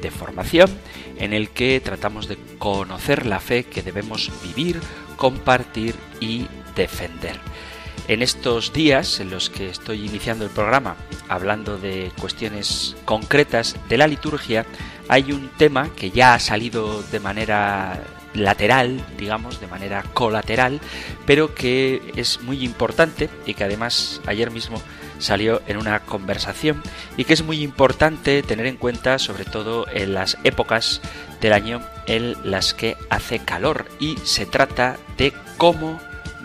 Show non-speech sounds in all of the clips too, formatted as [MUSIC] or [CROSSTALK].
de formación en el que tratamos de conocer la fe que debemos vivir, compartir y defender. En estos días en los que estoy iniciando el programa hablando de cuestiones concretas de la liturgia, hay un tema que ya ha salido de manera lateral, digamos, de manera colateral, pero que es muy importante y que además ayer mismo salió en una conversación y que es muy importante tener en cuenta sobre todo en las épocas del año en las que hace calor y se trata de cómo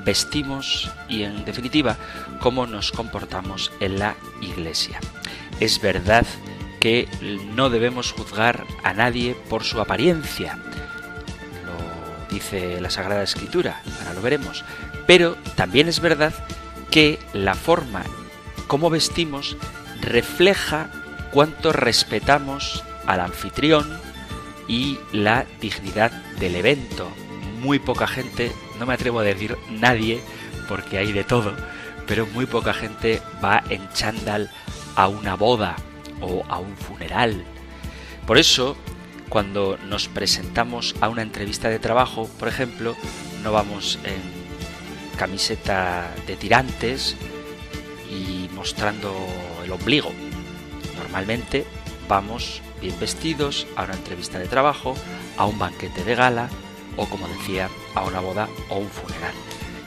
vestimos y en definitiva cómo nos comportamos en la iglesia. Es verdad que no debemos juzgar a nadie por su apariencia, lo dice la Sagrada Escritura, ahora lo veremos, pero también es verdad que la forma cómo vestimos refleja cuánto respetamos al anfitrión y la dignidad del evento. Muy poca gente, no me atrevo a decir nadie, porque hay de todo, pero muy poca gente va en chándal a una boda o a un funeral. Por eso, cuando nos presentamos a una entrevista de trabajo, por ejemplo, no vamos en camiseta de tirantes y mostrando el ombligo. Normalmente vamos bien vestidos a una entrevista de trabajo, a un banquete de gala o, como decía, a una boda o un funeral.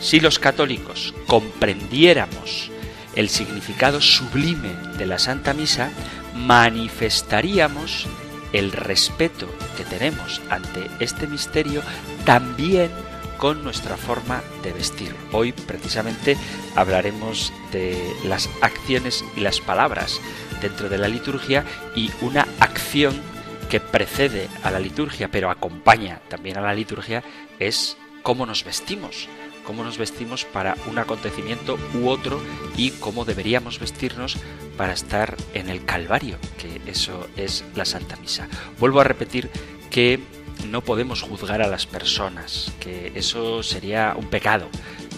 Si los católicos comprendiéramos el significado sublime de la Santa Misa, manifestaríamos el respeto que tenemos ante este misterio también con nuestra forma de vestir. Hoy precisamente hablaremos de las acciones y las palabras dentro de la liturgia y una acción que precede a la liturgia pero acompaña también a la liturgia es cómo nos vestimos cómo nos vestimos para un acontecimiento u otro y cómo deberíamos vestirnos para estar en el Calvario, que eso es la Santa Misa. Vuelvo a repetir que no podemos juzgar a las personas, que eso sería un pecado.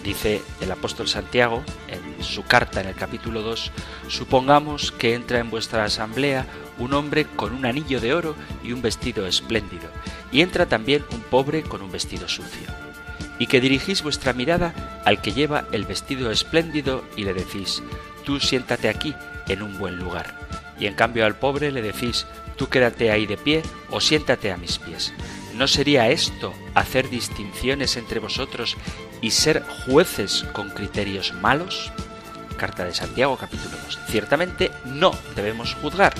Dice el apóstol Santiago en su carta en el capítulo 2, supongamos que entra en vuestra asamblea un hombre con un anillo de oro y un vestido espléndido, y entra también un pobre con un vestido sucio, y que dirigís vuestra mirada al que lleva el vestido espléndido y le decís, tú siéntate aquí en un buen lugar, y en cambio al pobre le decís, tú quédate ahí de pie o siéntate a mis pies. ¿No sería esto hacer distinciones entre vosotros y ser jueces con criterios malos? Carta de Santiago capítulo 2. Ciertamente no debemos juzgar.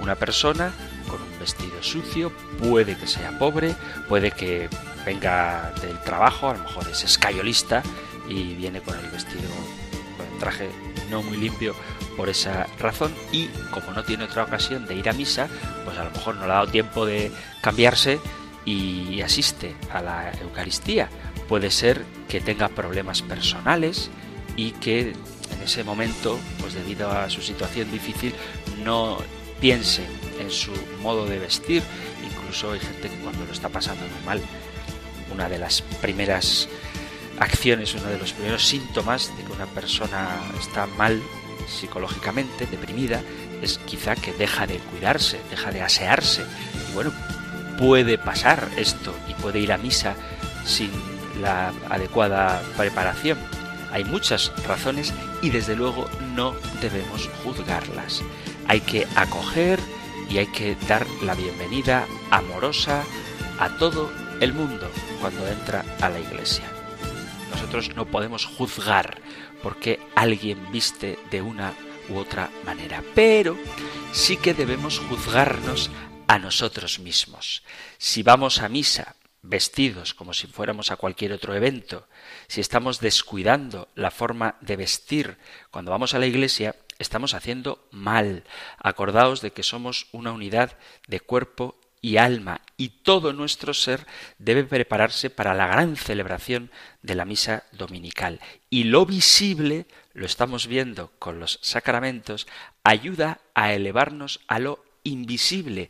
Una persona con un vestido sucio puede que sea pobre, puede que venga del trabajo, a lo mejor es escayolista y viene con el vestido, con el traje no muy limpio por esa razón y como no tiene otra ocasión de ir a misa, pues a lo mejor no le ha dado tiempo de cambiarse y asiste a la Eucaristía. Puede ser que tenga problemas personales y que en ese momento, pues debido a su situación difícil, no piense en su modo de vestir. Incluso hay gente que cuando lo está pasando muy mal, una de las primeras acciones, uno de los primeros síntomas de que una persona está mal psicológicamente, deprimida, es quizá que deja de cuidarse, deja de asearse. Y bueno, puede pasar esto y puede ir a misa sin la adecuada preparación. Hay muchas razones y desde luego no debemos juzgarlas. Hay que acoger y hay que dar la bienvenida amorosa a todo el mundo cuando entra a la iglesia. Nosotros no podemos juzgar porque alguien viste de una u otra manera, pero sí que debemos juzgarnos a nosotros mismos. Si vamos a misa vestidos como si fuéramos a cualquier otro evento, si estamos descuidando la forma de vestir cuando vamos a la iglesia, estamos haciendo mal. Acordaos de que somos una unidad de cuerpo y alma y todo nuestro ser debe prepararse para la gran celebración de la misa dominical. Y lo visible, lo estamos viendo con los sacramentos, ayuda a elevarnos a lo invisible.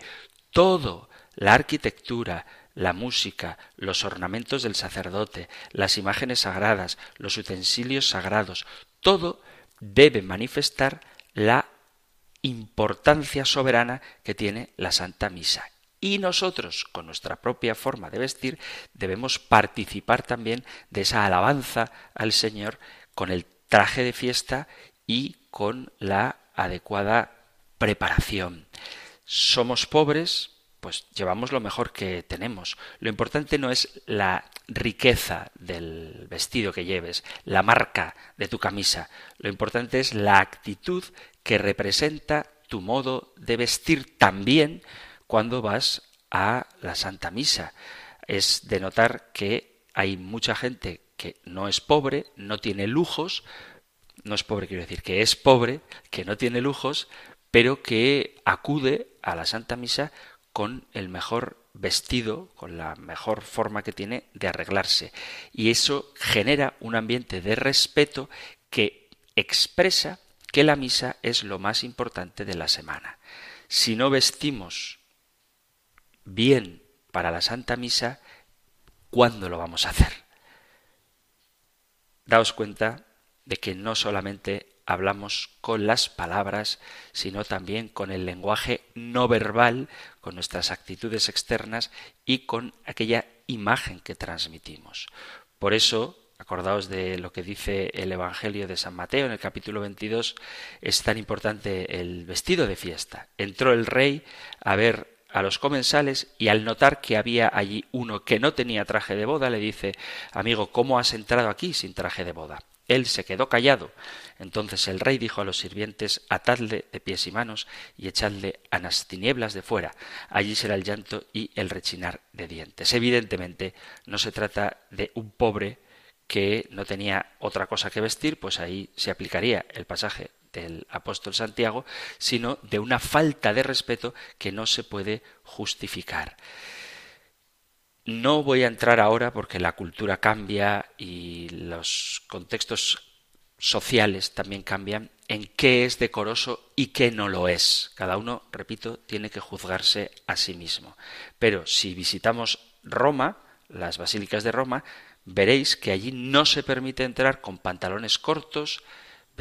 Todo, la arquitectura, la música, los ornamentos del sacerdote, las imágenes sagradas, los utensilios sagrados, todo debe manifestar la importancia soberana que tiene la Santa Misa. Y nosotros, con nuestra propia forma de vestir, debemos participar también de esa alabanza al Señor con el traje de fiesta y con la adecuada preparación. Somos pobres, pues llevamos lo mejor que tenemos. Lo importante no es la riqueza del vestido que lleves, la marca de tu camisa. Lo importante es la actitud que representa tu modo de vestir también cuando vas a la Santa Misa. Es de notar que hay mucha gente que no es pobre, no tiene lujos, no es pobre quiero decir, que es pobre, que no tiene lujos, pero que acude a la Santa Misa con el mejor vestido, con la mejor forma que tiene de arreglarse. Y eso genera un ambiente de respeto que expresa que la misa es lo más importante de la semana. Si no vestimos bien para la Santa Misa, ¿cuándo lo vamos a hacer? Daos cuenta de que no solamente hablamos con las palabras, sino también con el lenguaje no verbal, con nuestras actitudes externas y con aquella imagen que transmitimos. Por eso, acordaos de lo que dice el Evangelio de San Mateo en el capítulo 22, es tan importante el vestido de fiesta. Entró el rey a ver a los comensales y al notar que había allí uno que no tenía traje de boda, le dice, amigo, ¿cómo has entrado aquí sin traje de boda? Él se quedó callado. Entonces el rey dijo a los sirvientes, atadle de pies y manos y echadle a las tinieblas de fuera. Allí será el llanto y el rechinar de dientes. Evidentemente no se trata de un pobre que no tenía otra cosa que vestir, pues ahí se aplicaría el pasaje del apóstol Santiago, sino de una falta de respeto que no se puede justificar. No voy a entrar ahora porque la cultura cambia y los contextos sociales también cambian en qué es decoroso y qué no lo es. Cada uno, repito, tiene que juzgarse a sí mismo. Pero si visitamos Roma, las basílicas de Roma, veréis que allí no se permite entrar con pantalones cortos,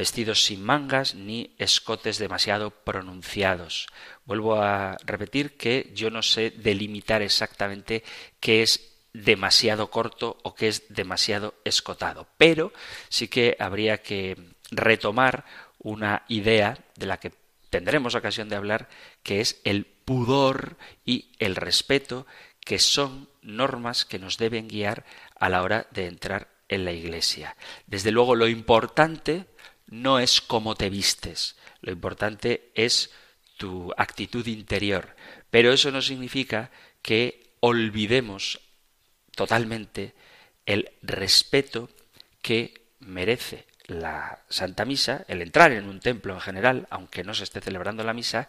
vestidos sin mangas ni escotes demasiado pronunciados. Vuelvo a repetir que yo no sé delimitar exactamente qué es demasiado corto o qué es demasiado escotado, pero sí que habría que retomar una idea de la que tendremos ocasión de hablar, que es el pudor y el respeto, que son normas que nos deben guiar a la hora de entrar en la iglesia. Desde luego lo importante no es cómo te vistes, lo importante es tu actitud interior. Pero eso no significa que olvidemos totalmente el respeto que merece la Santa Misa, el entrar en un templo en general, aunque no se esté celebrando la misa,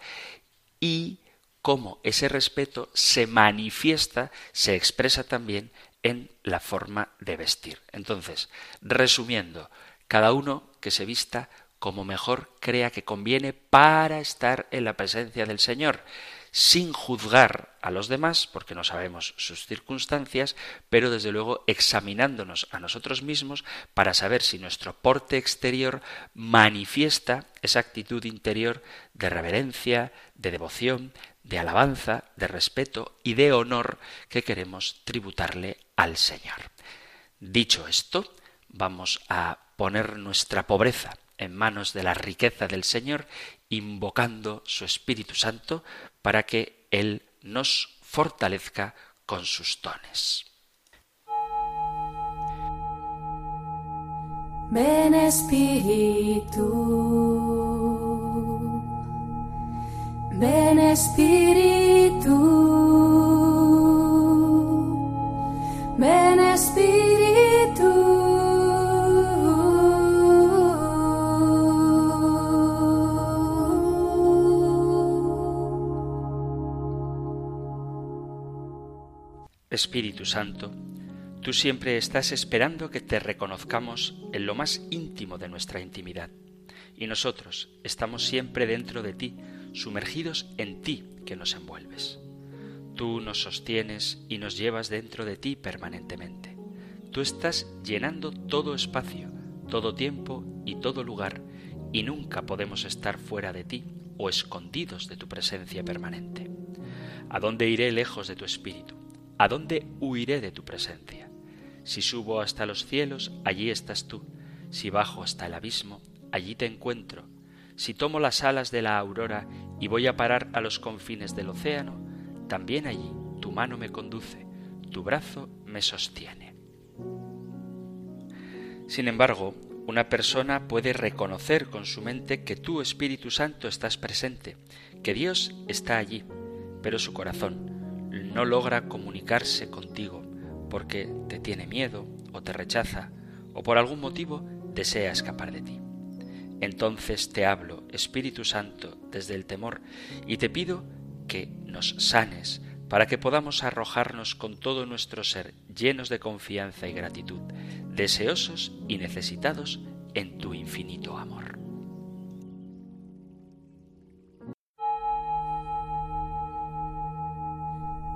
y cómo ese respeto se manifiesta, se expresa también en la forma de vestir. Entonces, resumiendo, cada uno que se vista como mejor crea que conviene para estar en la presencia del Señor, sin juzgar a los demás, porque no sabemos sus circunstancias, pero desde luego examinándonos a nosotros mismos para saber si nuestro porte exterior manifiesta esa actitud interior de reverencia, de devoción, de alabanza, de respeto y de honor que queremos tributarle al Señor. Dicho esto, vamos a poner nuestra pobreza en manos de la riqueza del Señor, invocando su Espíritu Santo para que Él nos fortalezca con sus dones. Ven Espíritu, ven Espíritu. Espíritu Santo, tú siempre estás esperando que te reconozcamos en lo más íntimo de nuestra intimidad. Y nosotros estamos siempre dentro de ti, sumergidos en ti que nos envuelves. Tú nos sostienes y nos llevas dentro de ti permanentemente. Tú estás llenando todo espacio, todo tiempo y todo lugar, y nunca podemos estar fuera de ti o escondidos de tu presencia permanente. ¿A dónde iré lejos de tu espíritu? ¿A dónde huiré de tu presencia? Si subo hasta los cielos, allí estás tú. Si bajo hasta el abismo, allí te encuentro. Si tomo las alas de la aurora y voy a parar a los confines del océano, también allí tu mano me conduce, tu brazo me sostiene. Sin embargo, una persona puede reconocer con su mente que tú, Espíritu Santo, estás presente, que Dios está allí, pero su corazón no logra comunicarse contigo porque te tiene miedo o te rechaza o por algún motivo desea escapar de ti. Entonces te hablo, Espíritu Santo, desde el temor y te pido que nos sanes para que podamos arrojarnos con todo nuestro ser llenos de confianza y gratitud, deseosos y necesitados en tu infinito amor.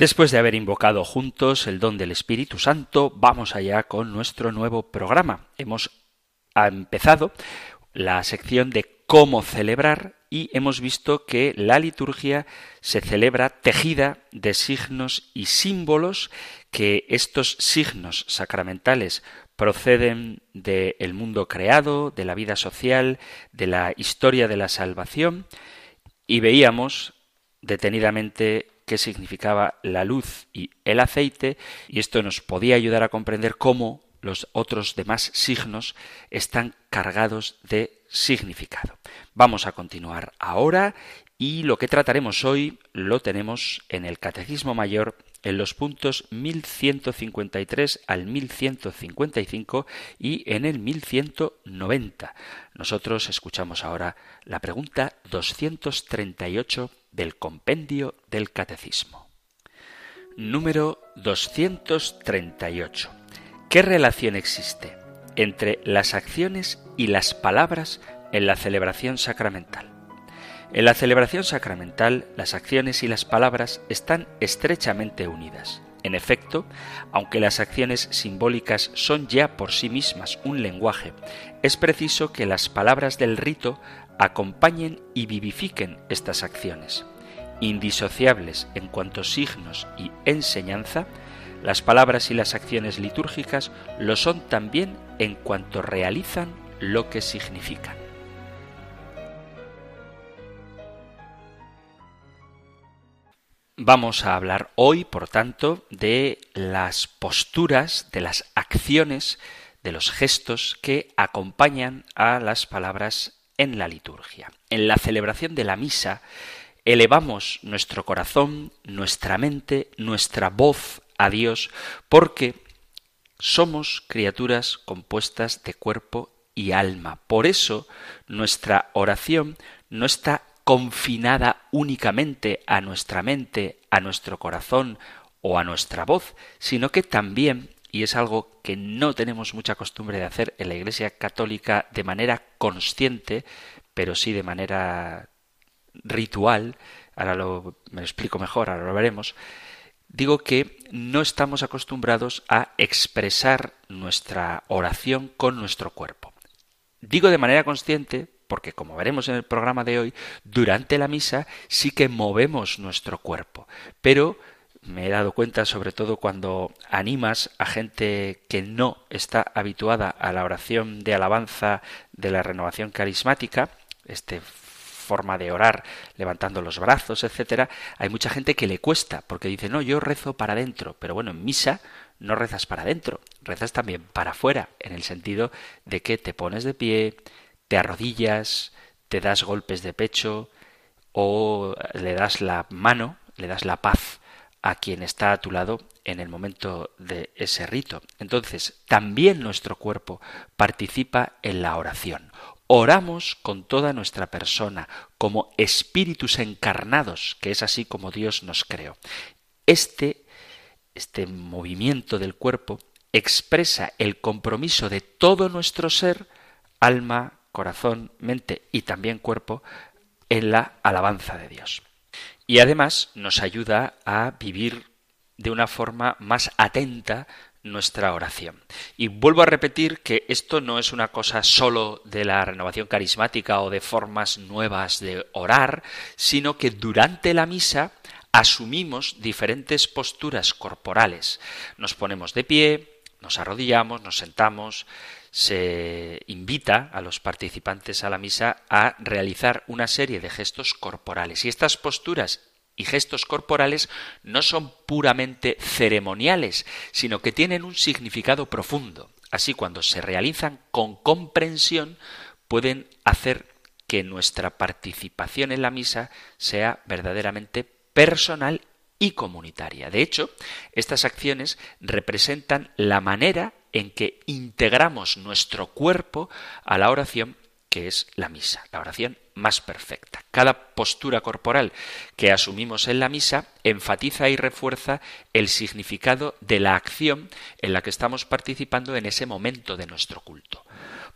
Después de haber invocado juntos el don del Espíritu Santo, vamos allá con nuestro nuevo programa. Hemos empezado la sección de cómo celebrar y hemos visto que la liturgia se celebra tejida de signos y símbolos, que estos signos sacramentales proceden del mundo creado, de la vida social, de la historia de la salvación, y veíamos detenidamente qué significaba la luz y el aceite, y esto nos podía ayudar a comprender cómo los otros demás signos están cargados de significado. Vamos a continuar ahora y lo que trataremos hoy lo tenemos en el Catecismo Mayor en los puntos 1153 al 1155 y en el 1190. Nosotros escuchamos ahora la pregunta 238 del compendio del Catecismo. Número 238. ¿Qué relación existe entre las acciones y las palabras en la celebración sacramental? En la celebración sacramental, las acciones y las palabras están estrechamente unidas. En efecto, aunque las acciones simbólicas son ya por sí mismas un lenguaje, es preciso que las palabras del rito acompañen y vivifiquen estas acciones. Indisociables en cuanto signos y enseñanza, las palabras y las acciones litúrgicas lo son también en cuanto realizan lo que significan. Vamos a hablar hoy, por tanto, de las posturas, de las acciones, de los gestos que acompañan a las palabras en la liturgia. En la celebración de la misa elevamos nuestro corazón, nuestra mente, nuestra voz a Dios, porque somos criaturas compuestas de cuerpo y alma. Por eso nuestra oración no está confinada únicamente a nuestra mente, a nuestro corazón o a nuestra voz, sino que también y es algo que no tenemos mucha costumbre de hacer en la Iglesia Católica de manera consciente, pero sí de manera ritual, ahora lo, me lo explico mejor, ahora lo veremos, digo que no estamos acostumbrados a expresar nuestra oración con nuestro cuerpo. Digo de manera consciente porque como veremos en el programa de hoy, durante la misa sí que movemos nuestro cuerpo, pero me he dado cuenta sobre todo cuando animas a gente que no está habituada a la oración de alabanza de la renovación carismática, este forma de orar levantando los brazos, etcétera, hay mucha gente que le cuesta porque dice, "No, yo rezo para adentro", pero bueno, en misa no rezas para adentro, rezas también para afuera, en el sentido de que te pones de pie, te arrodillas, te das golpes de pecho o le das la mano, le das la paz a quien está a tu lado en el momento de ese rito. Entonces, también nuestro cuerpo participa en la oración. Oramos con toda nuestra persona, como espíritus encarnados, que es así como Dios nos creó. Este, este movimiento del cuerpo expresa el compromiso de todo nuestro ser, alma, corazón, mente y también cuerpo, en la alabanza de Dios. Y además nos ayuda a vivir de una forma más atenta nuestra oración. Y vuelvo a repetir que esto no es una cosa solo de la renovación carismática o de formas nuevas de orar, sino que durante la misa asumimos diferentes posturas corporales. Nos ponemos de pie, nos arrodillamos, nos sentamos, se invita a los participantes a la misa a realizar una serie de gestos corporales. Y estas posturas y gestos corporales no son puramente ceremoniales, sino que tienen un significado profundo. Así, cuando se realizan con comprensión, pueden hacer que nuestra participación en la misa sea verdaderamente personal y comunitaria. De hecho, estas acciones representan la manera en que integramos nuestro cuerpo a la oración que es la misa, la oración más perfecta. Cada postura corporal que asumimos en la misa enfatiza y refuerza el significado de la acción en la que estamos participando en ese momento de nuestro culto.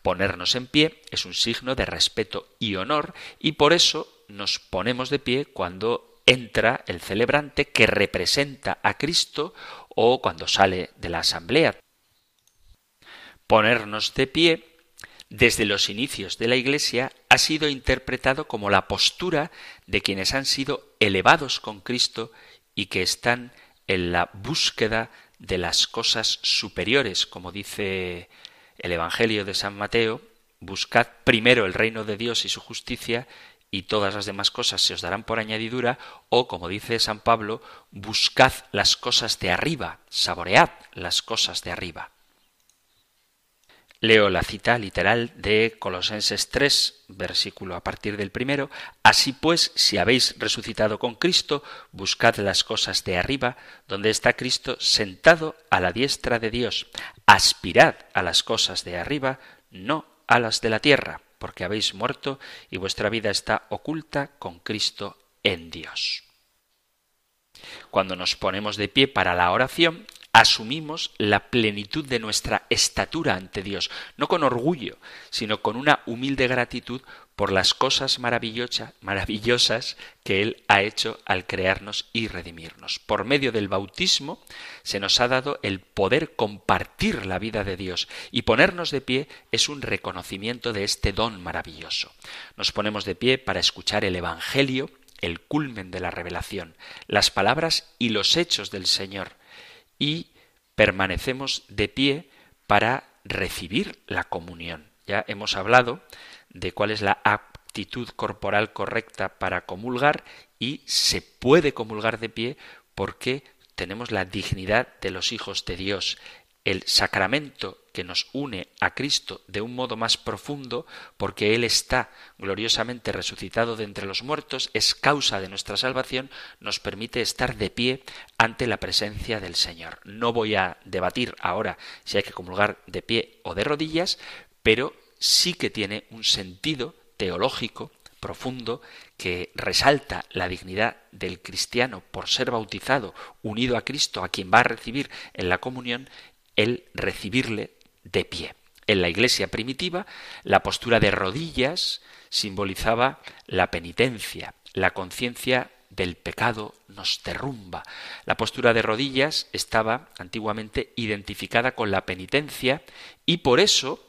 Ponernos en pie es un signo de respeto y honor y por eso nos ponemos de pie cuando entra el celebrante que representa a Cristo o cuando sale de la asamblea. Ponernos de pie desde los inicios de la Iglesia ha sido interpretado como la postura de quienes han sido elevados con Cristo y que están en la búsqueda de las cosas superiores, como dice el Evangelio de San Mateo, buscad primero el reino de Dios y su justicia y todas las demás cosas se os darán por añadidura, o como dice San Pablo, buscad las cosas de arriba, saboread las cosas de arriba. Leo la cita literal de Colosenses 3, versículo a partir del primero. Así pues, si habéis resucitado con Cristo, buscad las cosas de arriba, donde está Cristo sentado a la diestra de Dios. Aspirad a las cosas de arriba, no a las de la tierra, porque habéis muerto y vuestra vida está oculta con Cristo en Dios. Cuando nos ponemos de pie para la oración, asumimos la plenitud de nuestra estatura ante Dios, no con orgullo, sino con una humilde gratitud por las cosas maravillosas que Él ha hecho al crearnos y redimirnos. Por medio del bautismo se nos ha dado el poder compartir la vida de Dios y ponernos de pie es un reconocimiento de este don maravilloso. Nos ponemos de pie para escuchar el Evangelio, el culmen de la revelación, las palabras y los hechos del Señor, y permanecemos de pie para recibir la comunión. Ya hemos hablado de cuál es la actitud corporal correcta para comulgar y se puede comulgar de pie porque tenemos la dignidad de los hijos de Dios el sacramento que nos une a Cristo de un modo más profundo, porque Él está gloriosamente resucitado de entre los muertos, es causa de nuestra salvación, nos permite estar de pie ante la presencia del Señor. No voy a debatir ahora si hay que comulgar de pie o de rodillas, pero sí que tiene un sentido teológico profundo que resalta la dignidad del cristiano por ser bautizado, unido a Cristo, a quien va a recibir en la comunión, el recibirle de pie. En la iglesia primitiva, la postura de rodillas simbolizaba la penitencia, la conciencia del pecado nos derrumba. La postura de rodillas estaba antiguamente identificada con la penitencia y por eso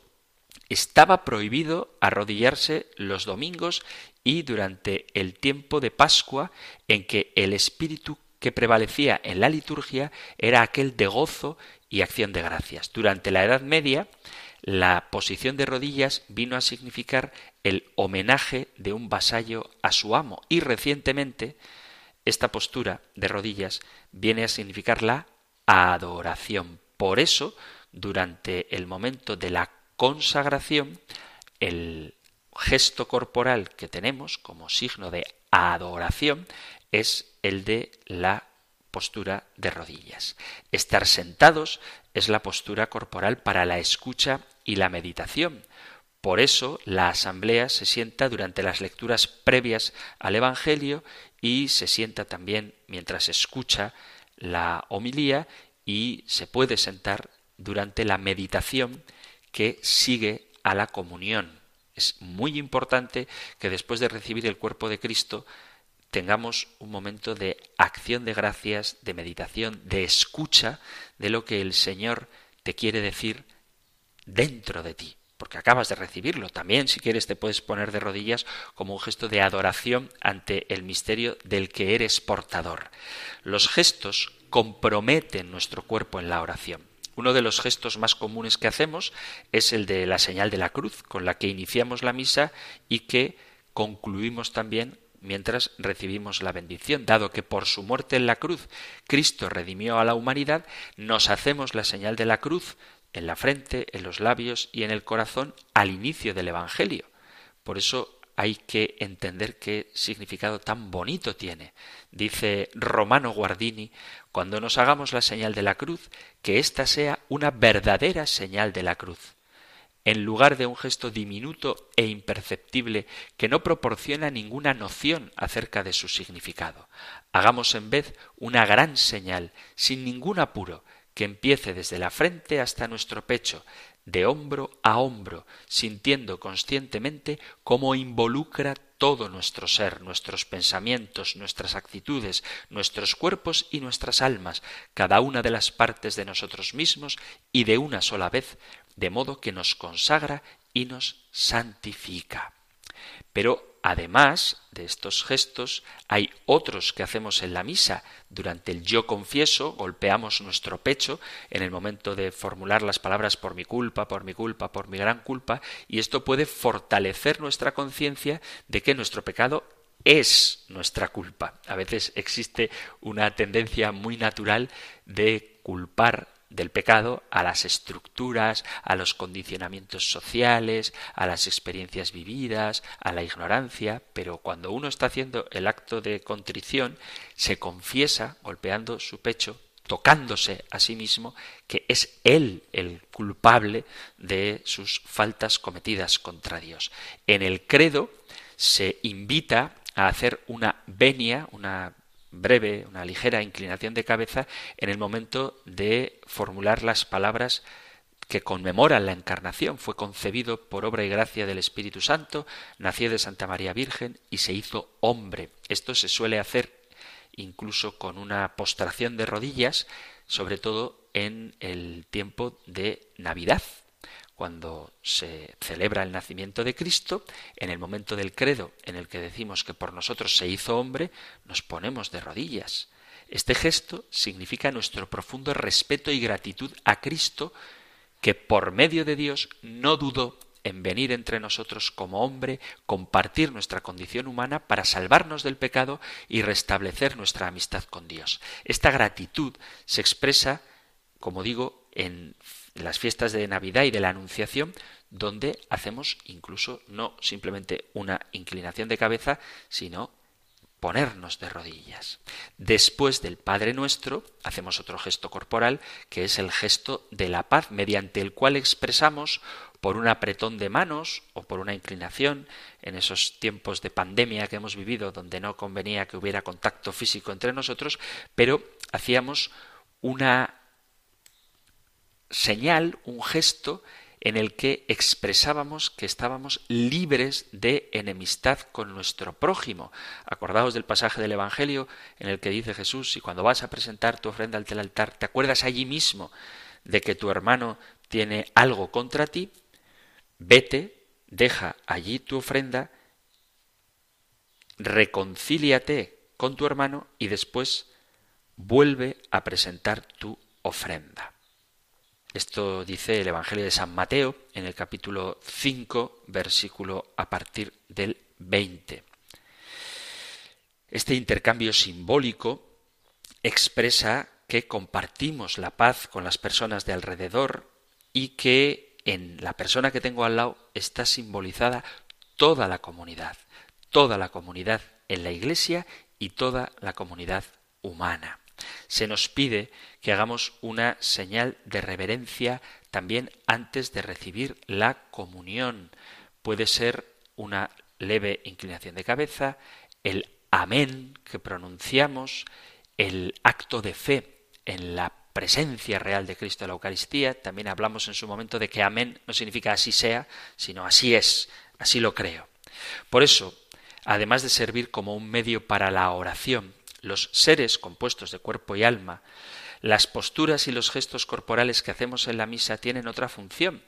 estaba prohibido arrodillarse los domingos y durante el tiempo de Pascua en que el espíritu que prevalecía en la liturgia era aquel de gozo y acción de gracias. Durante la Edad Media, La posición de rodillas vino a significar el homenaje de un vasallo a su amo y recientemente esta postura de rodillas viene a significar la adoración. Por eso, durante el momento de la consagración, el gesto corporal que tenemos como signo de adoración es el de la postura de rodillas. Estar sentados es la postura corporal para la escucha y la meditación. Por eso la asamblea se sienta durante las lecturas previas al Evangelio y se sienta también mientras escucha la homilía y se puede sentar durante la meditación que sigue a la comunión. Es muy importante que después de recibir el cuerpo de Cristo tengamos un momento de acción de gracias, de meditación, de escucha de lo que el Señor te quiere decir dentro de ti, porque acabas de recibirlo. También, si quieres, te puedes poner de rodillas como un gesto de adoración ante el misterio del que eres portador. Los gestos comprometen nuestro cuerpo en la oración. Uno de los gestos más comunes que hacemos es el de la señal de la cruz, con la que iniciamos la misa y que concluimos también mientras recibimos la bendición. Dado que por su muerte en la cruz Cristo redimió a la humanidad, nos hacemos la señal de la cruz en la frente, en los labios y en el corazón al inicio del Evangelio. Por eso hay que entender qué significado tan bonito tiene. Dice Romano Guardini, cuando nos hagamos la señal de la cruz, que ésta sea una verdadera señal de la cruz en lugar de un gesto diminuto e imperceptible que no proporciona ninguna noción acerca de su significado. Hagamos en vez una gran señal, sin ningún apuro, que empiece desde la frente hasta nuestro pecho, de hombro a hombro, sintiendo conscientemente cómo involucra todo nuestro ser, nuestros pensamientos, nuestras actitudes, nuestros cuerpos y nuestras almas, cada una de las partes de nosotros mismos y de una sola vez de modo que nos consagra y nos santifica. Pero además de estos gestos, hay otros que hacemos en la misa. Durante el yo confieso, golpeamos nuestro pecho en el momento de formular las palabras por mi culpa, por mi culpa, por mi gran culpa, y esto puede fortalecer nuestra conciencia de que nuestro pecado es nuestra culpa. A veces existe una tendencia muy natural de culpar del pecado a las estructuras, a los condicionamientos sociales, a las experiencias vividas, a la ignorancia, pero cuando uno está haciendo el acto de contrición, se confiesa golpeando su pecho, tocándose a sí mismo, que es él el culpable de sus faltas cometidas contra Dios. En el credo se invita a hacer una venia, una breve, una ligera inclinación de cabeza en el momento de formular las palabras que conmemoran la encarnación. Fue concebido por obra y gracia del Espíritu Santo, nació de Santa María Virgen y se hizo hombre. Esto se suele hacer incluso con una postración de rodillas, sobre todo en el tiempo de Navidad, cuando se celebra el nacimiento de Cristo, en el momento del credo en el que decimos que por nosotros se hizo hombre, nos ponemos de rodillas. Este gesto significa nuestro profundo respeto y gratitud a Cristo, que por medio de Dios no dudó en venir entre nosotros como hombre, compartir nuestra condición humana para salvarnos del pecado y restablecer nuestra amistad con Dios. Esta gratitud se expresa, como digo, en las fiestas de Navidad y de la Anunciación, donde hacemos incluso no simplemente una inclinación de cabeza, sino ponernos de rodillas. Después del Padre Nuestro, hacemos otro gesto corporal, que es el gesto de la paz, mediante el cual expresamos por un apretón de manos o por una inclinación en esos tiempos de pandemia que hemos vivido, donde no convenía que hubiera contacto físico entre nosotros, pero hacíamos una señal, un gesto en el que expresábamos que estábamos libres de enemistad con nuestro prójimo. Acordaos del pasaje del Evangelio en el que dice Jesús, y cuando vas a presentar tu ofrenda ante el altar, te acuerdas allí mismo de que tu hermano tiene algo contra ti, vete, deja allí tu ofrenda, reconcíliate con tu hermano y después vuelve a presentar tu ofrenda. Esto dice el Evangelio de San Mateo en el capítulo 5, versículo a partir del 20. Este intercambio simbólico expresa que compartimos la paz con las personas de alrededor y que en la persona que tengo al lado está simbolizada toda la comunidad, toda la comunidad en la Iglesia y toda la comunidad humana. Se nos pide que hagamos una señal de reverencia también antes de recibir la comunión. Puede ser una leve inclinación de cabeza, el amén que pronunciamos, el acto de fe en la presencia real de Cristo en la Eucaristía. También hablamos en su momento de que amén no significa así sea, sino así es, así lo creo. Por eso, además de servir como un medio para la oración, los seres compuestos de cuerpo y alma, las posturas y los gestos corporales que hacemos en la misa tienen otra función,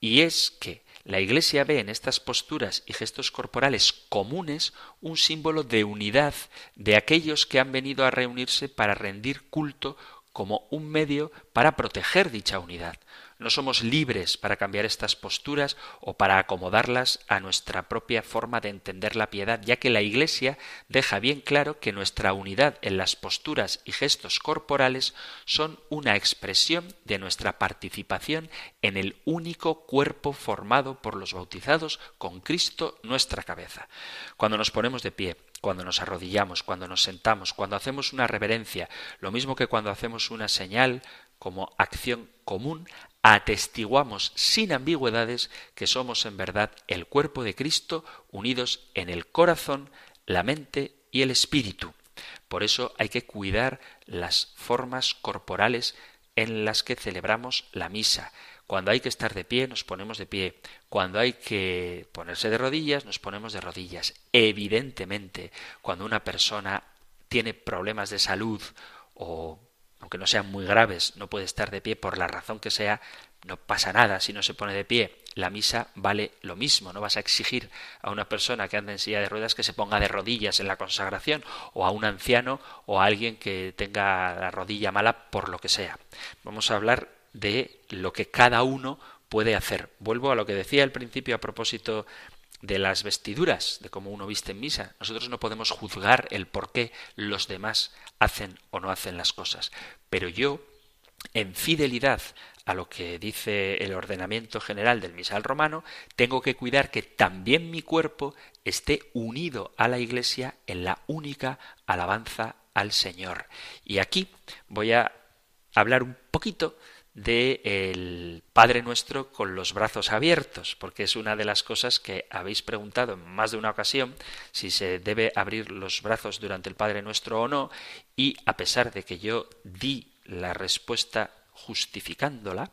y es que la Iglesia ve en estas posturas y gestos corporales comunes un símbolo de unidad de aquellos que han venido a reunirse para rendir culto como un medio para proteger dicha unidad. No somos libres para cambiar estas posturas o para acomodarlas a nuestra propia forma de entender la piedad, ya que la Iglesia deja bien claro que nuestra unidad en las posturas y gestos corporales son una expresión de nuestra participación en el único cuerpo formado por los bautizados con Cristo nuestra cabeza. Cuando nos ponemos de pie, cuando nos arrodillamos, cuando nos sentamos, cuando hacemos una reverencia, lo mismo que cuando hacemos una señal como acción común, atestiguamos sin ambigüedades que somos en verdad el cuerpo de Cristo unidos en el corazón, la mente y el espíritu. Por eso hay que cuidar las formas corporales en las que celebramos la misa. Cuando hay que estar de pie, nos ponemos de pie. Cuando hay que ponerse de rodillas, nos ponemos de rodillas. Evidentemente, cuando una persona tiene problemas de salud o aunque no sean muy graves, no puede estar de pie por la razón que sea, no pasa nada si no se pone de pie. La misa vale lo mismo. No vas a exigir a una persona que anda en silla de ruedas que se ponga de rodillas en la consagración, o a un anciano, o a alguien que tenga la rodilla mala por lo que sea. Vamos a hablar de lo que cada uno puede hacer. Vuelvo a lo que decía al principio a propósito de las vestiduras, de cómo uno viste en misa. Nosotros no podemos juzgar el por qué los demás hacen o no hacen las cosas. Pero yo, en fidelidad a lo que dice el ordenamiento general del misal romano, tengo que cuidar que también mi cuerpo esté unido a la Iglesia en la única alabanza al Señor. Y aquí voy a hablar un poquito de el Padre Nuestro con los brazos abiertos, porque es una de las cosas que habéis preguntado en más de una ocasión si se debe abrir los brazos durante el Padre Nuestro o no, y a pesar de que yo di la respuesta justificándola,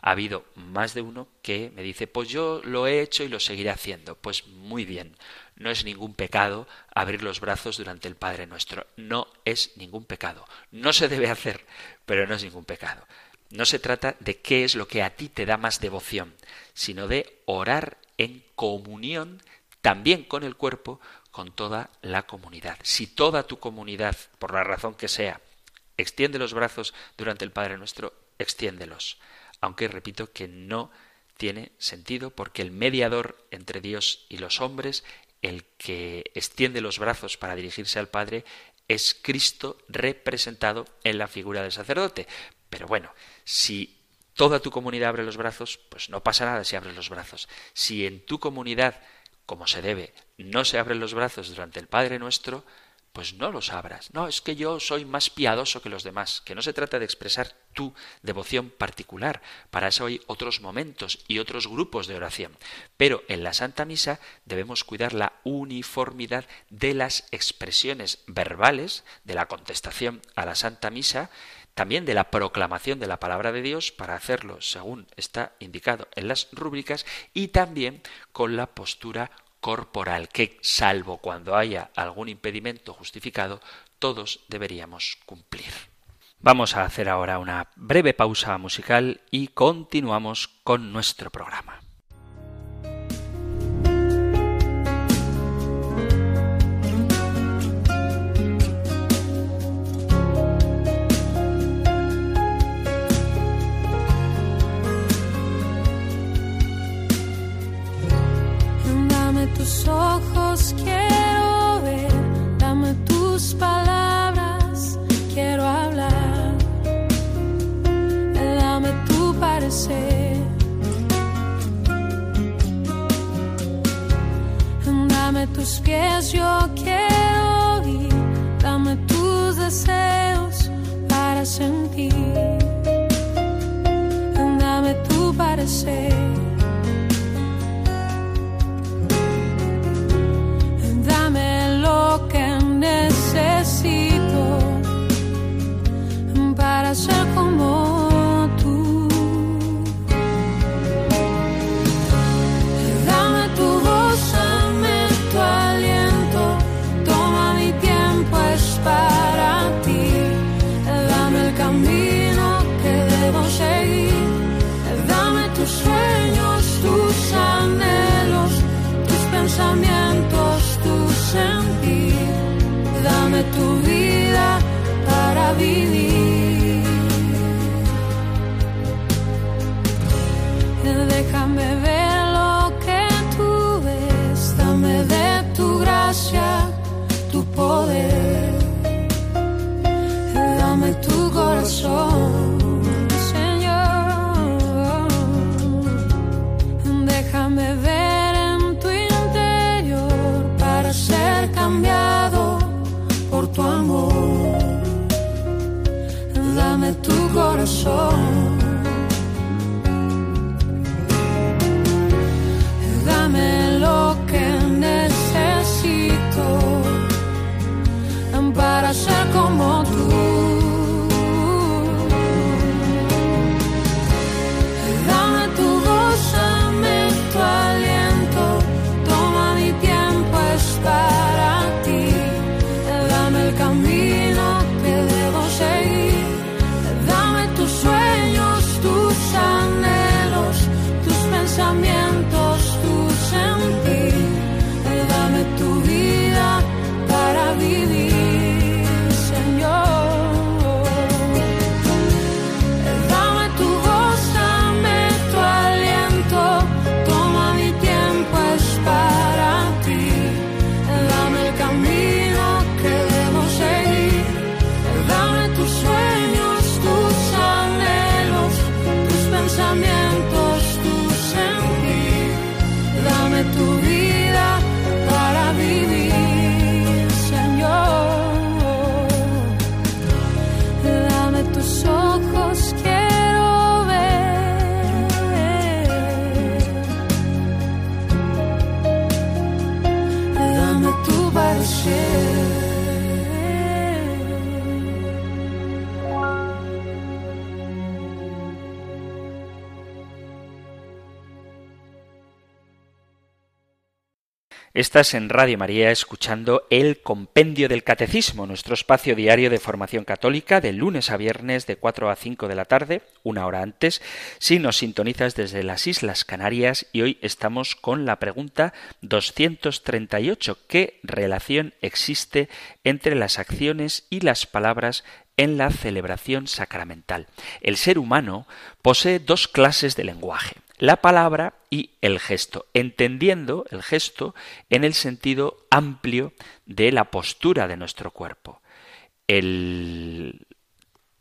ha habido más de uno que me dice, pues yo lo he hecho y lo seguiré haciendo. Pues muy bien, no es ningún pecado abrir los brazos durante el Padre Nuestro, no es ningún pecado. No se debe hacer, pero no es ningún pecado. No se trata de qué es lo que a ti te da más devoción, sino de orar en comunión también con el cuerpo, con toda la comunidad. Si toda tu comunidad, por la razón que sea, extiende los brazos durante el Padre Nuestro, extiéndelos. Aunque repito que no tiene sentido porque el mediador entre Dios y los hombres, el que extiende los brazos para dirigirse al Padre, es Cristo representado en la figura del sacerdote. Pero bueno, si toda tu comunidad abre los brazos, pues no pasa nada si abres los brazos. Si en tu comunidad, como se debe, no se abren los brazos durante el Padre Nuestro, pues no los abras. No, es que yo soy más piadoso que los demás, que no se trata de expresar tu devoción particular. Para eso hay otros momentos y otros grupos de oración. Pero en la Santa Misa debemos cuidar la uniformidad de las expresiones verbales, de la contestación a la Santa Misa, también de la proclamación de la palabra de Dios para hacerlo según está indicado en las rúbricas y también con la postura corporal que, salvo cuando haya algún impedimento justificado, todos deberíamos cumplir. Vamos a hacer ahora una breve pausa musical y continuamos con nuestro programa. tus pies yo quiero ir, dame tus deseos para sentir, dame tu parecer. Pensamientos, tu sentir. Dame tu vida Estás en Radio María escuchando el Compendio del Catecismo, nuestro espacio diario de formación católica de lunes a viernes de 4 a 5 de la tarde, una hora antes, si nos sintonizas desde las Islas Canarias y hoy estamos con la pregunta 238. ¿Qué relación existe entre las acciones y las palabras en la celebración sacramental? El ser humano posee dos clases de lenguaje la palabra y el gesto, entendiendo el gesto en el sentido amplio de la postura de nuestro cuerpo. El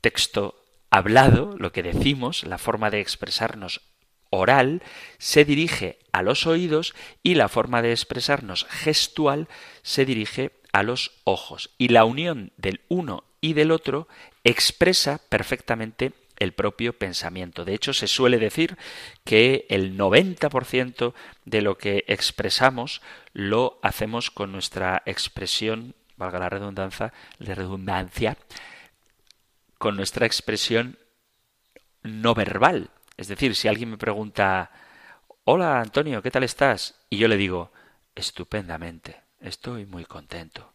texto hablado, lo que decimos, la forma de expresarnos oral, se dirige a los oídos y la forma de expresarnos gestual se dirige a los ojos. Y la unión del uno y del otro expresa perfectamente el propio pensamiento. De hecho, se suele decir que el 90% de lo que expresamos lo hacemos con nuestra expresión, valga la redundancia, de redundancia, con nuestra expresión no verbal. Es decir, si alguien me pregunta, hola Antonio, ¿qué tal estás? Y yo le digo, estupendamente, estoy muy contento.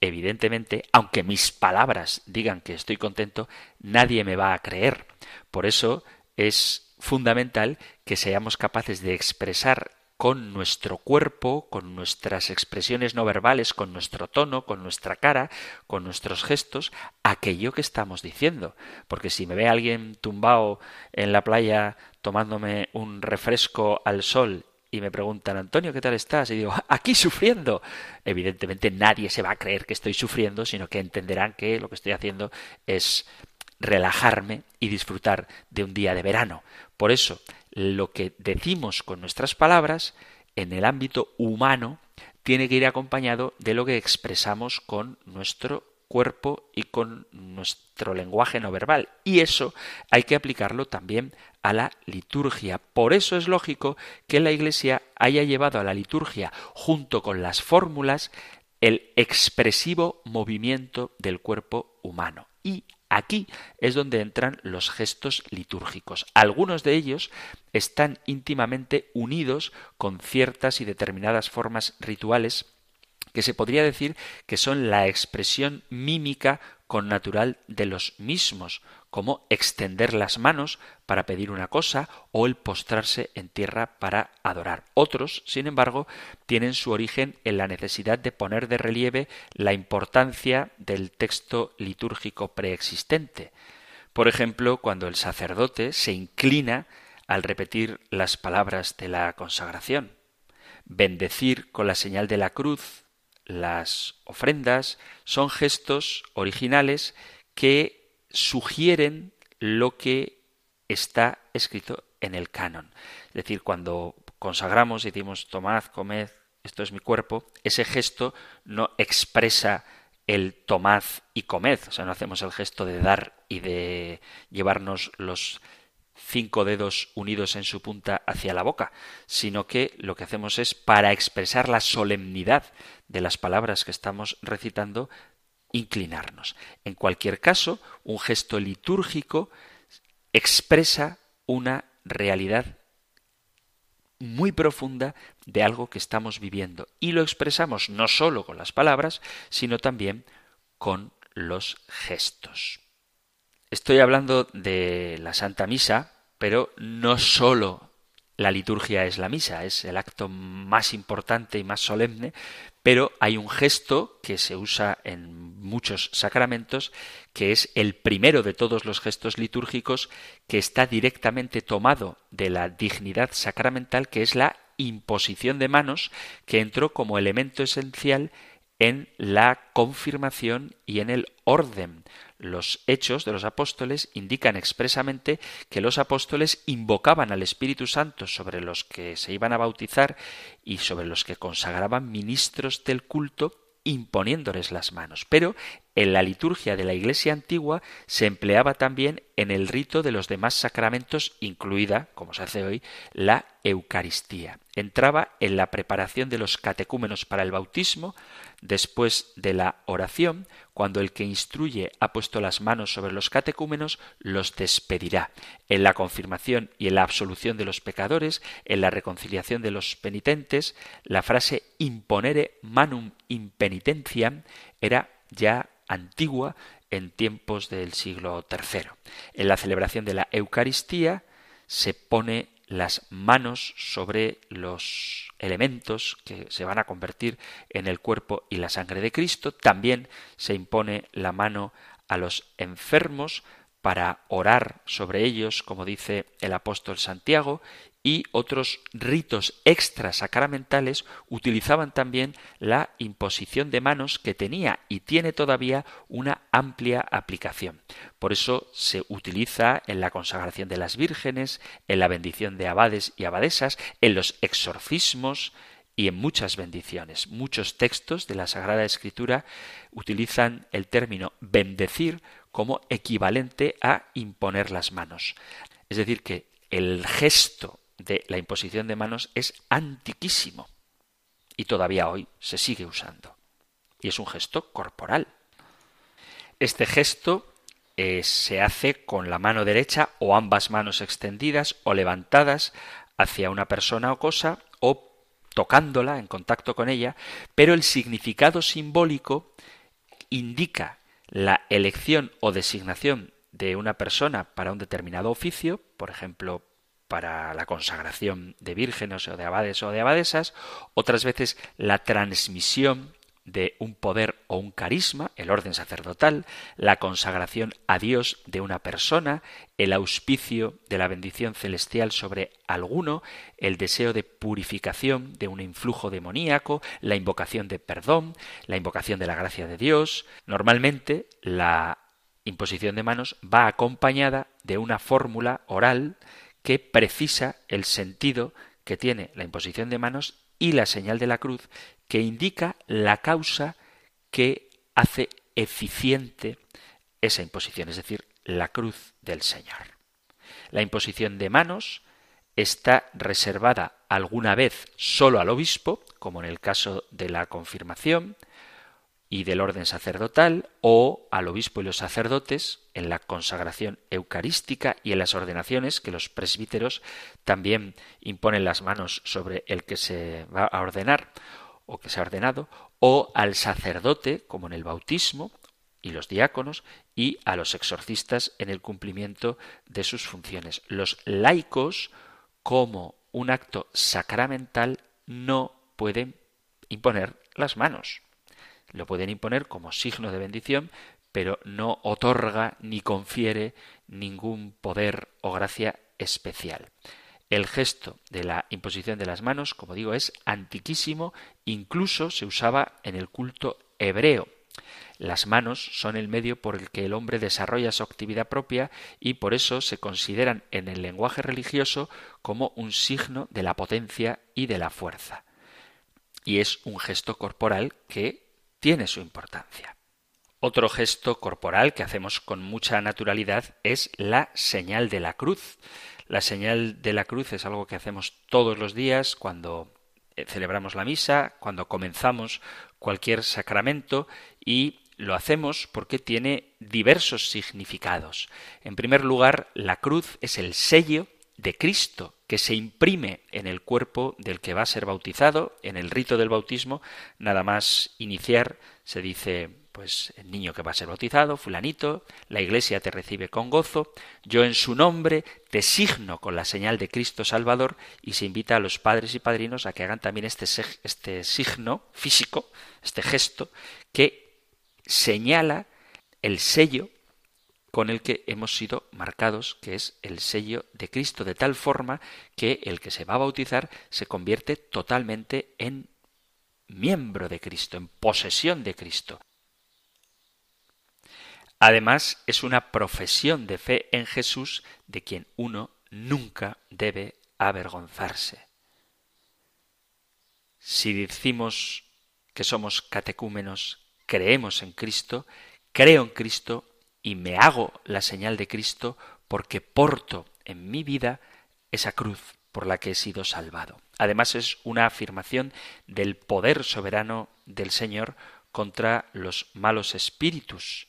Evidentemente, aunque mis palabras digan que estoy contento, nadie me va a creer. Por eso es fundamental que seamos capaces de expresar con nuestro cuerpo, con nuestras expresiones no verbales, con nuestro tono, con nuestra cara, con nuestros gestos, aquello que estamos diciendo. Porque si me ve alguien tumbado en la playa tomándome un refresco al sol y me preguntan, Antonio, ¿qué tal estás? Y digo, [LAUGHS] aquí sufriendo. Evidentemente nadie se va a creer que estoy sufriendo, sino que entenderán que lo que estoy haciendo es relajarme y disfrutar de un día de verano. Por eso, lo que decimos con nuestras palabras, en el ámbito humano, tiene que ir acompañado de lo que expresamos con nuestro cuerpo y con nuestro lenguaje no verbal. Y eso hay que aplicarlo también a la liturgia. Por eso es lógico que la Iglesia haya llevado a la liturgia, junto con las fórmulas, el expresivo movimiento del cuerpo humano. Y Aquí es donde entran los gestos litúrgicos. Algunos de ellos están íntimamente unidos con ciertas y determinadas formas rituales que se podría decir que son la expresión mímica con natural de los mismos, como extender las manos para pedir una cosa o el postrarse en tierra para adorar. Otros, sin embargo, tienen su origen en la necesidad de poner de relieve la importancia del texto litúrgico preexistente. Por ejemplo, cuando el sacerdote se inclina al repetir las palabras de la consagración. Bendecir con la señal de la cruz las ofrendas son gestos originales que sugieren lo que está escrito en el canon. Es decir, cuando consagramos y decimos tomad, comed, esto es mi cuerpo, ese gesto no expresa el tomad y comed, o sea, no hacemos el gesto de dar y de llevarnos los cinco dedos unidos en su punta hacia la boca, sino que lo que hacemos es, para expresar la solemnidad de las palabras que estamos recitando, inclinarnos. En cualquier caso, un gesto litúrgico expresa una realidad muy profunda de algo que estamos viviendo y lo expresamos no sólo con las palabras, sino también con los gestos. Estoy hablando de la Santa Misa, pero no sólo la liturgia es la misa, es el acto más importante y más solemne, pero hay un gesto que se usa en muchos sacramentos, que es el primero de todos los gestos litúrgicos, que está directamente tomado de la dignidad sacramental, que es la imposición de manos, que entró como elemento esencial en la confirmación y en el orden. Los hechos de los apóstoles indican expresamente que los apóstoles invocaban al Espíritu Santo sobre los que se iban a bautizar y sobre los que consagraban ministros del culto imponiéndoles las manos. Pero en la liturgia de la Iglesia antigua se empleaba también en el rito de los demás sacramentos, incluida, como se hace hoy, la Eucaristía. Entraba en la preparación de los catecúmenos para el bautismo, después de la oración, cuando el que instruye ha puesto las manos sobre los catecúmenos, los despedirá. En la confirmación y en la absolución de los pecadores, en la reconciliación de los penitentes, la frase imponere manum impenitentiam era ya antigua en tiempos del siglo III. En la celebración de la Eucaristía se pone las manos sobre los elementos que se van a convertir en el cuerpo y la sangre de Cristo. También se impone la mano a los enfermos para orar sobre ellos, como dice el apóstol Santiago, y otros ritos extrasacramentales utilizaban también la imposición de manos que tenía y tiene todavía una amplia aplicación. Por eso se utiliza en la consagración de las vírgenes, en la bendición de abades y abadesas, en los exorcismos y en muchas bendiciones. Muchos textos de la Sagrada Escritura utilizan el término bendecir como equivalente a imponer las manos. Es decir, que el gesto de la imposición de manos es antiquísimo y todavía hoy se sigue usando. Y es un gesto corporal. Este gesto eh, se hace con la mano derecha o ambas manos extendidas o levantadas hacia una persona o cosa o tocándola en contacto con ella, pero el significado simbólico indica la elección o designación de una persona para un determinado oficio, por ejemplo, para la consagración de vírgenes o de abades o de abadesas, otras veces la transmisión de un poder o un carisma, el orden sacerdotal, la consagración a Dios de una persona, el auspicio de la bendición celestial sobre alguno, el deseo de purificación de un influjo demoníaco, la invocación de perdón, la invocación de la gracia de Dios. Normalmente la imposición de manos va acompañada de una fórmula oral que precisa el sentido que tiene la imposición de manos y la señal de la cruz que indica la causa que hace eficiente esa imposición, es decir, la cruz del Señor. La imposición de manos está reservada alguna vez solo al obispo, como en el caso de la confirmación y del orden sacerdotal, o al obispo y los sacerdotes en la consagración eucarística y en las ordenaciones, que los presbíteros también imponen las manos sobre el que se va a ordenar o que se ha ordenado, o al sacerdote, como en el bautismo, y los diáconos, y a los exorcistas en el cumplimiento de sus funciones. Los laicos, como un acto sacramental, no pueden imponer las manos. Lo pueden imponer como signo de bendición, pero no otorga ni confiere ningún poder o gracia especial. El gesto de la imposición de las manos, como digo, es antiquísimo, incluso se usaba en el culto hebreo. Las manos son el medio por el que el hombre desarrolla su actividad propia y por eso se consideran en el lenguaje religioso como un signo de la potencia y de la fuerza. Y es un gesto corporal que tiene su importancia. Otro gesto corporal que hacemos con mucha naturalidad es la señal de la cruz. La señal de la cruz es algo que hacemos todos los días cuando eh, celebramos la misa, cuando comenzamos cualquier sacramento y lo hacemos porque tiene diversos significados. En primer lugar, la cruz es el sello de Cristo que se imprime en el cuerpo del que va a ser bautizado. En el rito del bautismo, nada más iniciar, se dice pues el niño que va a ser bautizado, fulanito, la iglesia te recibe con gozo, yo en su nombre te signo con la señal de Cristo Salvador y se invita a los padres y padrinos a que hagan también este, este signo físico, este gesto, que señala el sello con el que hemos sido marcados, que es el sello de Cristo, de tal forma que el que se va a bautizar se convierte totalmente en miembro de Cristo, en posesión de Cristo. Además, es una profesión de fe en Jesús de quien uno nunca debe avergonzarse. Si decimos que somos catecúmenos, creemos en Cristo, creo en Cristo y me hago la señal de Cristo porque porto en mi vida esa cruz por la que he sido salvado. Además es una afirmación del poder soberano del Señor contra los malos espíritus.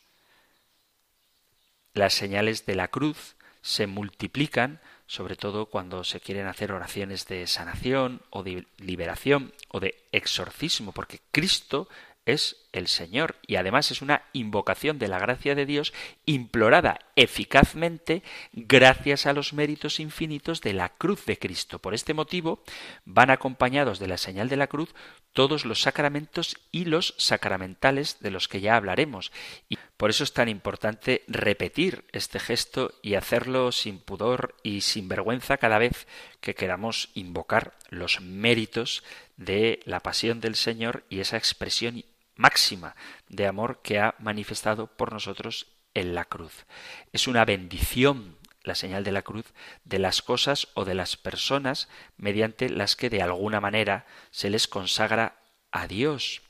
Las señales de la cruz se multiplican, sobre todo cuando se quieren hacer oraciones de sanación o de liberación o de exorcismo, porque Cristo es el Señor y además es una invocación de la gracia de Dios implorada eficazmente gracias a los méritos infinitos de la cruz de Cristo. Por este motivo van acompañados de la señal de la cruz todos los sacramentos y los sacramentales de los que ya hablaremos. Y por eso es tan importante repetir este gesto y hacerlo sin pudor y sin vergüenza cada vez que queramos invocar los méritos de la pasión del Señor y esa expresión máxima de amor que ha manifestado por nosotros en la cruz. Es una bendición la señal de la cruz de las cosas o de las personas mediante las que de alguna manera se les consagra a Dios.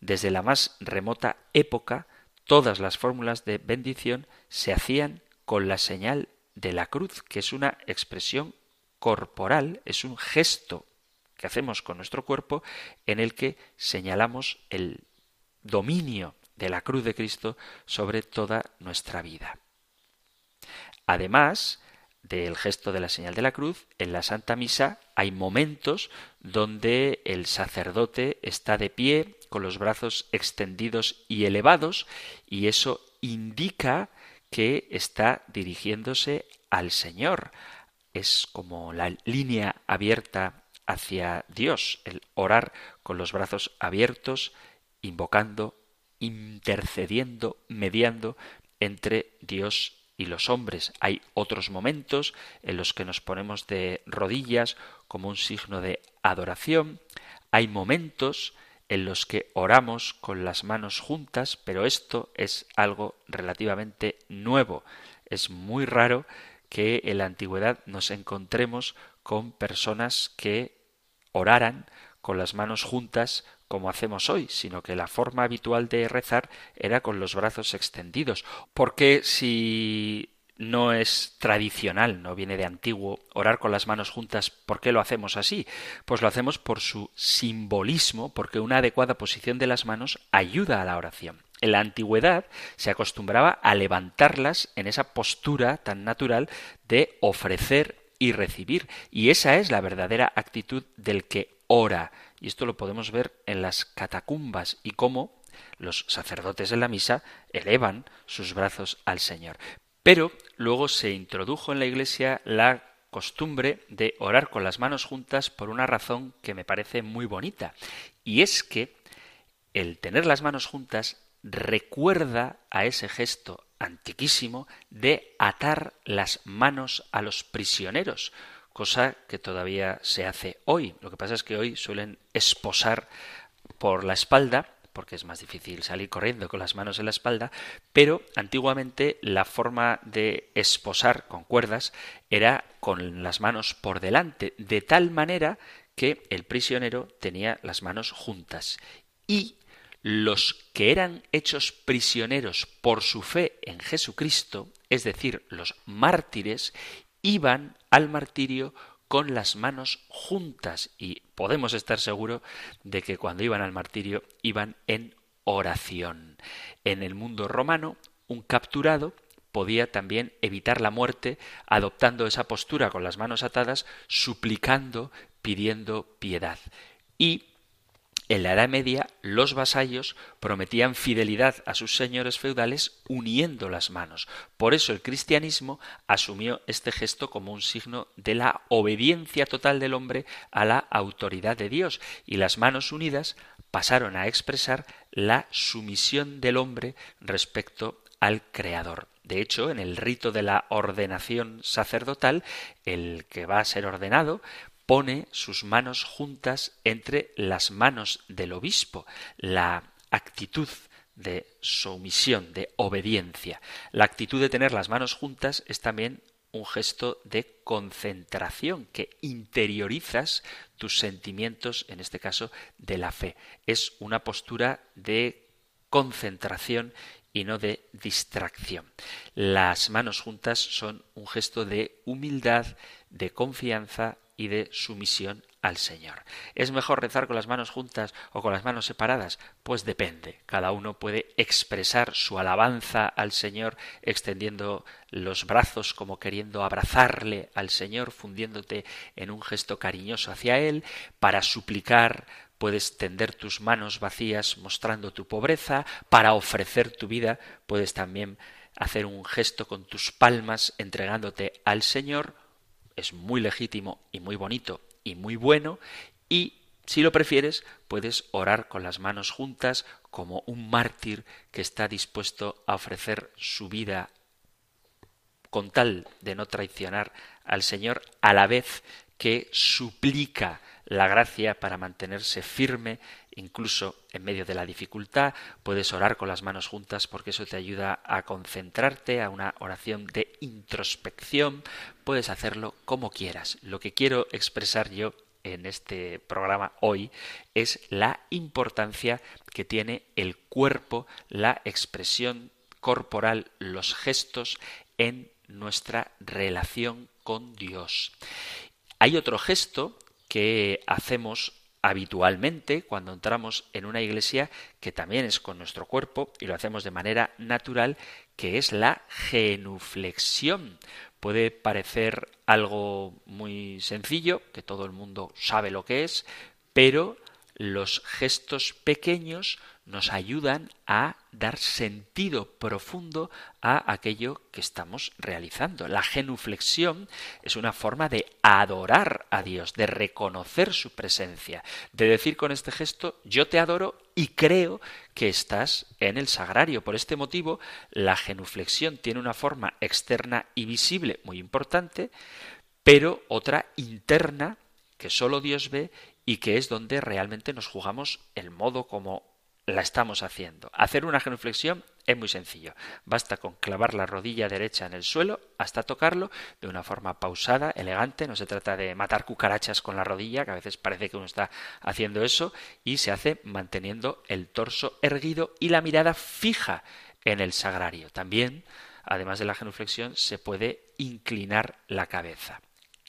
Desde la más remota época, todas las fórmulas de bendición se hacían con la señal de la cruz, que es una expresión corporal, es un gesto que hacemos con nuestro cuerpo en el que señalamos el dominio de la cruz de Cristo sobre toda nuestra vida. Además del gesto de la señal de la cruz, en la Santa Misa hay momentos donde el sacerdote está de pie con los brazos extendidos y elevados y eso indica que está dirigiéndose al Señor. Es como la línea abierta hacia Dios, el orar con los brazos abiertos invocando, intercediendo, mediando entre Dios y los hombres. Hay otros momentos en los que nos ponemos de rodillas como un signo de adoración. Hay momentos en los que oramos con las manos juntas, pero esto es algo relativamente nuevo. Es muy raro que en la antigüedad nos encontremos con personas que oraran con las manos juntas como hacemos hoy, sino que la forma habitual de rezar era con los brazos extendidos. Porque si no es tradicional, no viene de antiguo orar con las manos juntas. ¿Por qué lo hacemos así? Pues lo hacemos por su simbolismo, porque una adecuada posición de las manos ayuda a la oración. En la antigüedad se acostumbraba a levantarlas en esa postura tan natural de ofrecer y recibir, y esa es la verdadera actitud del que ora. Y esto lo podemos ver en las catacumbas y cómo los sacerdotes en la misa elevan sus brazos al Señor. Pero luego se introdujo en la Iglesia la costumbre de orar con las manos juntas por una razón que me parece muy bonita. Y es que el tener las manos juntas recuerda a ese gesto antiquísimo de atar las manos a los prisioneros, cosa que todavía se hace hoy. Lo que pasa es que hoy suelen esposar por la espalda porque es más difícil salir corriendo con las manos en la espalda, pero antiguamente la forma de esposar con cuerdas era con las manos por delante, de tal manera que el prisionero tenía las manos juntas y los que eran hechos prisioneros por su fe en Jesucristo, es decir, los mártires, iban al martirio con las manos juntas y podemos estar seguros de que cuando iban al martirio iban en oración. En el mundo romano, un capturado podía también evitar la muerte adoptando esa postura con las manos atadas, suplicando, pidiendo piedad. Y en la Edad Media, los vasallos prometían fidelidad a sus señores feudales uniendo las manos. Por eso el cristianismo asumió este gesto como un signo de la obediencia total del hombre a la autoridad de Dios, y las manos unidas pasaron a expresar la sumisión del hombre respecto al Creador. De hecho, en el rito de la ordenación sacerdotal, el que va a ser ordenado pone sus manos juntas entre las manos del obispo, la actitud de sumisión, de obediencia. La actitud de tener las manos juntas es también un gesto de concentración, que interiorizas tus sentimientos, en este caso, de la fe. Es una postura de concentración y no de distracción. Las manos juntas son un gesto de humildad, de confianza y de sumisión al Señor. ¿Es mejor rezar con las manos juntas o con las manos separadas? Pues depende. Cada uno puede expresar su alabanza al Señor extendiendo los brazos como queriendo abrazarle al Señor, fundiéndote en un gesto cariñoso hacia Él. Para suplicar puedes tender tus manos vacías mostrando tu pobreza. Para ofrecer tu vida puedes también hacer un gesto con tus palmas entregándote al Señor es muy legítimo y muy bonito y muy bueno y si lo prefieres, puedes orar con las manos juntas como un mártir que está dispuesto a ofrecer su vida con tal de no traicionar al Señor, a la vez que suplica la gracia para mantenerse firme incluso en medio de la dificultad. Puedes orar con las manos juntas porque eso te ayuda a concentrarte, a una oración de introspección. Puedes hacerlo como quieras. Lo que quiero expresar yo en este programa hoy es la importancia que tiene el cuerpo, la expresión corporal, los gestos en nuestra relación con Dios. Hay otro gesto que hacemos habitualmente cuando entramos en una iglesia que también es con nuestro cuerpo y lo hacemos de manera natural, que es la genuflexión. Puede parecer algo muy sencillo, que todo el mundo sabe lo que es, pero los gestos pequeños nos ayudan a dar sentido profundo a aquello que estamos realizando. La genuflexión es una forma de adorar a Dios, de reconocer su presencia, de decir con este gesto, yo te adoro y creo que estás en el sagrario. Por este motivo, la genuflexión tiene una forma externa y visible muy importante, pero otra interna que solo Dios ve y que es donde realmente nos jugamos el modo como la estamos haciendo. Hacer una genuflexión es muy sencillo. Basta con clavar la rodilla derecha en el suelo hasta tocarlo de una forma pausada, elegante. No se trata de matar cucarachas con la rodilla, que a veces parece que uno está haciendo eso, y se hace manteniendo el torso erguido y la mirada fija en el sagrario. También, además de la genuflexión, se puede inclinar la cabeza.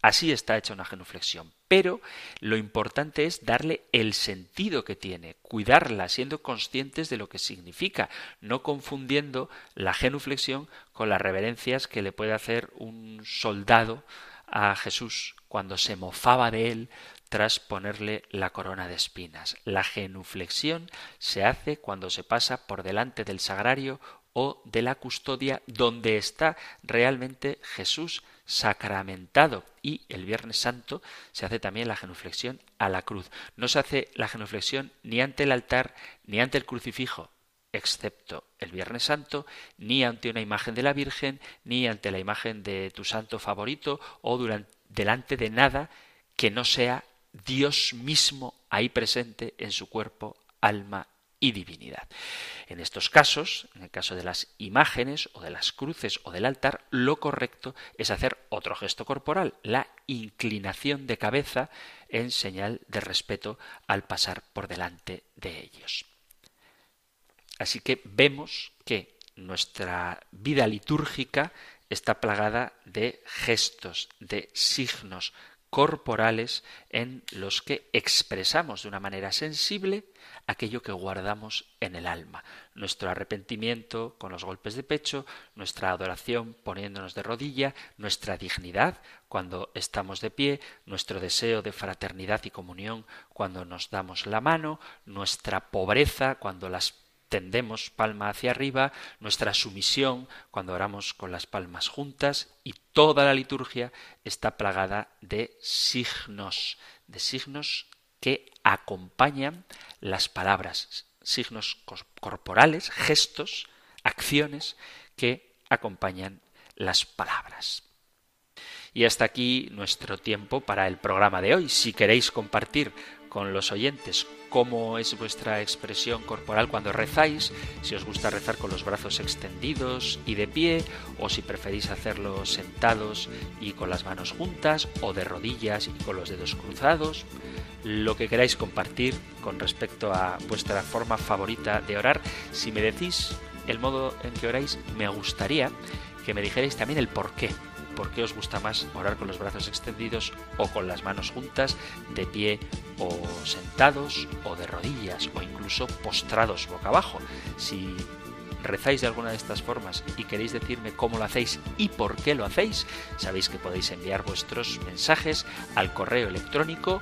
Así está hecha una genuflexión. Pero lo importante es darle el sentido que tiene, cuidarla, siendo conscientes de lo que significa, no confundiendo la genuflexión con las reverencias que le puede hacer un soldado a Jesús cuando se mofaba de él tras ponerle la corona de espinas. La genuflexión se hace cuando se pasa por delante del sagrario o de la custodia donde está realmente Jesús sacramentado y el Viernes Santo se hace también la genuflexión a la cruz. No se hace la genuflexión ni ante el altar ni ante el crucifijo, excepto el Viernes Santo, ni ante una imagen de la Virgen, ni ante la imagen de tu santo favorito o delante de nada que no sea Dios mismo ahí presente en su cuerpo, alma y divinidad. En estos casos, en el caso de las imágenes o de las cruces o del altar, lo correcto es hacer otro gesto corporal, la inclinación de cabeza en señal de respeto al pasar por delante de ellos. Así que vemos que nuestra vida litúrgica está plagada de gestos, de signos corporales en los que expresamos de una manera sensible aquello que guardamos en el alma, nuestro arrepentimiento con los golpes de pecho, nuestra adoración poniéndonos de rodilla, nuestra dignidad cuando estamos de pie, nuestro deseo de fraternidad y comunión cuando nos damos la mano, nuestra pobreza cuando las tendemos palma hacia arriba, nuestra sumisión cuando oramos con las palmas juntas y toda la liturgia está plagada de signos, de signos que acompañan las palabras, signos corporales, gestos, acciones que acompañan las palabras. Y hasta aquí nuestro tiempo para el programa de hoy. Si queréis compartir con los oyentes. Cómo es vuestra expresión corporal cuando rezáis, si os gusta rezar con los brazos extendidos y de pie, o si preferís hacerlo sentados y con las manos juntas, o de rodillas y con los dedos cruzados, lo que queráis compartir con respecto a vuestra forma favorita de orar. Si me decís el modo en que oráis, me gustaría que me dijerais también el por qué por qué os gusta más orar con los brazos extendidos o con las manos juntas, de pie o sentados o de rodillas o incluso postrados boca abajo. Si rezáis de alguna de estas formas y queréis decirme cómo lo hacéis y por qué lo hacéis, sabéis que podéis enviar vuestros mensajes al correo electrónico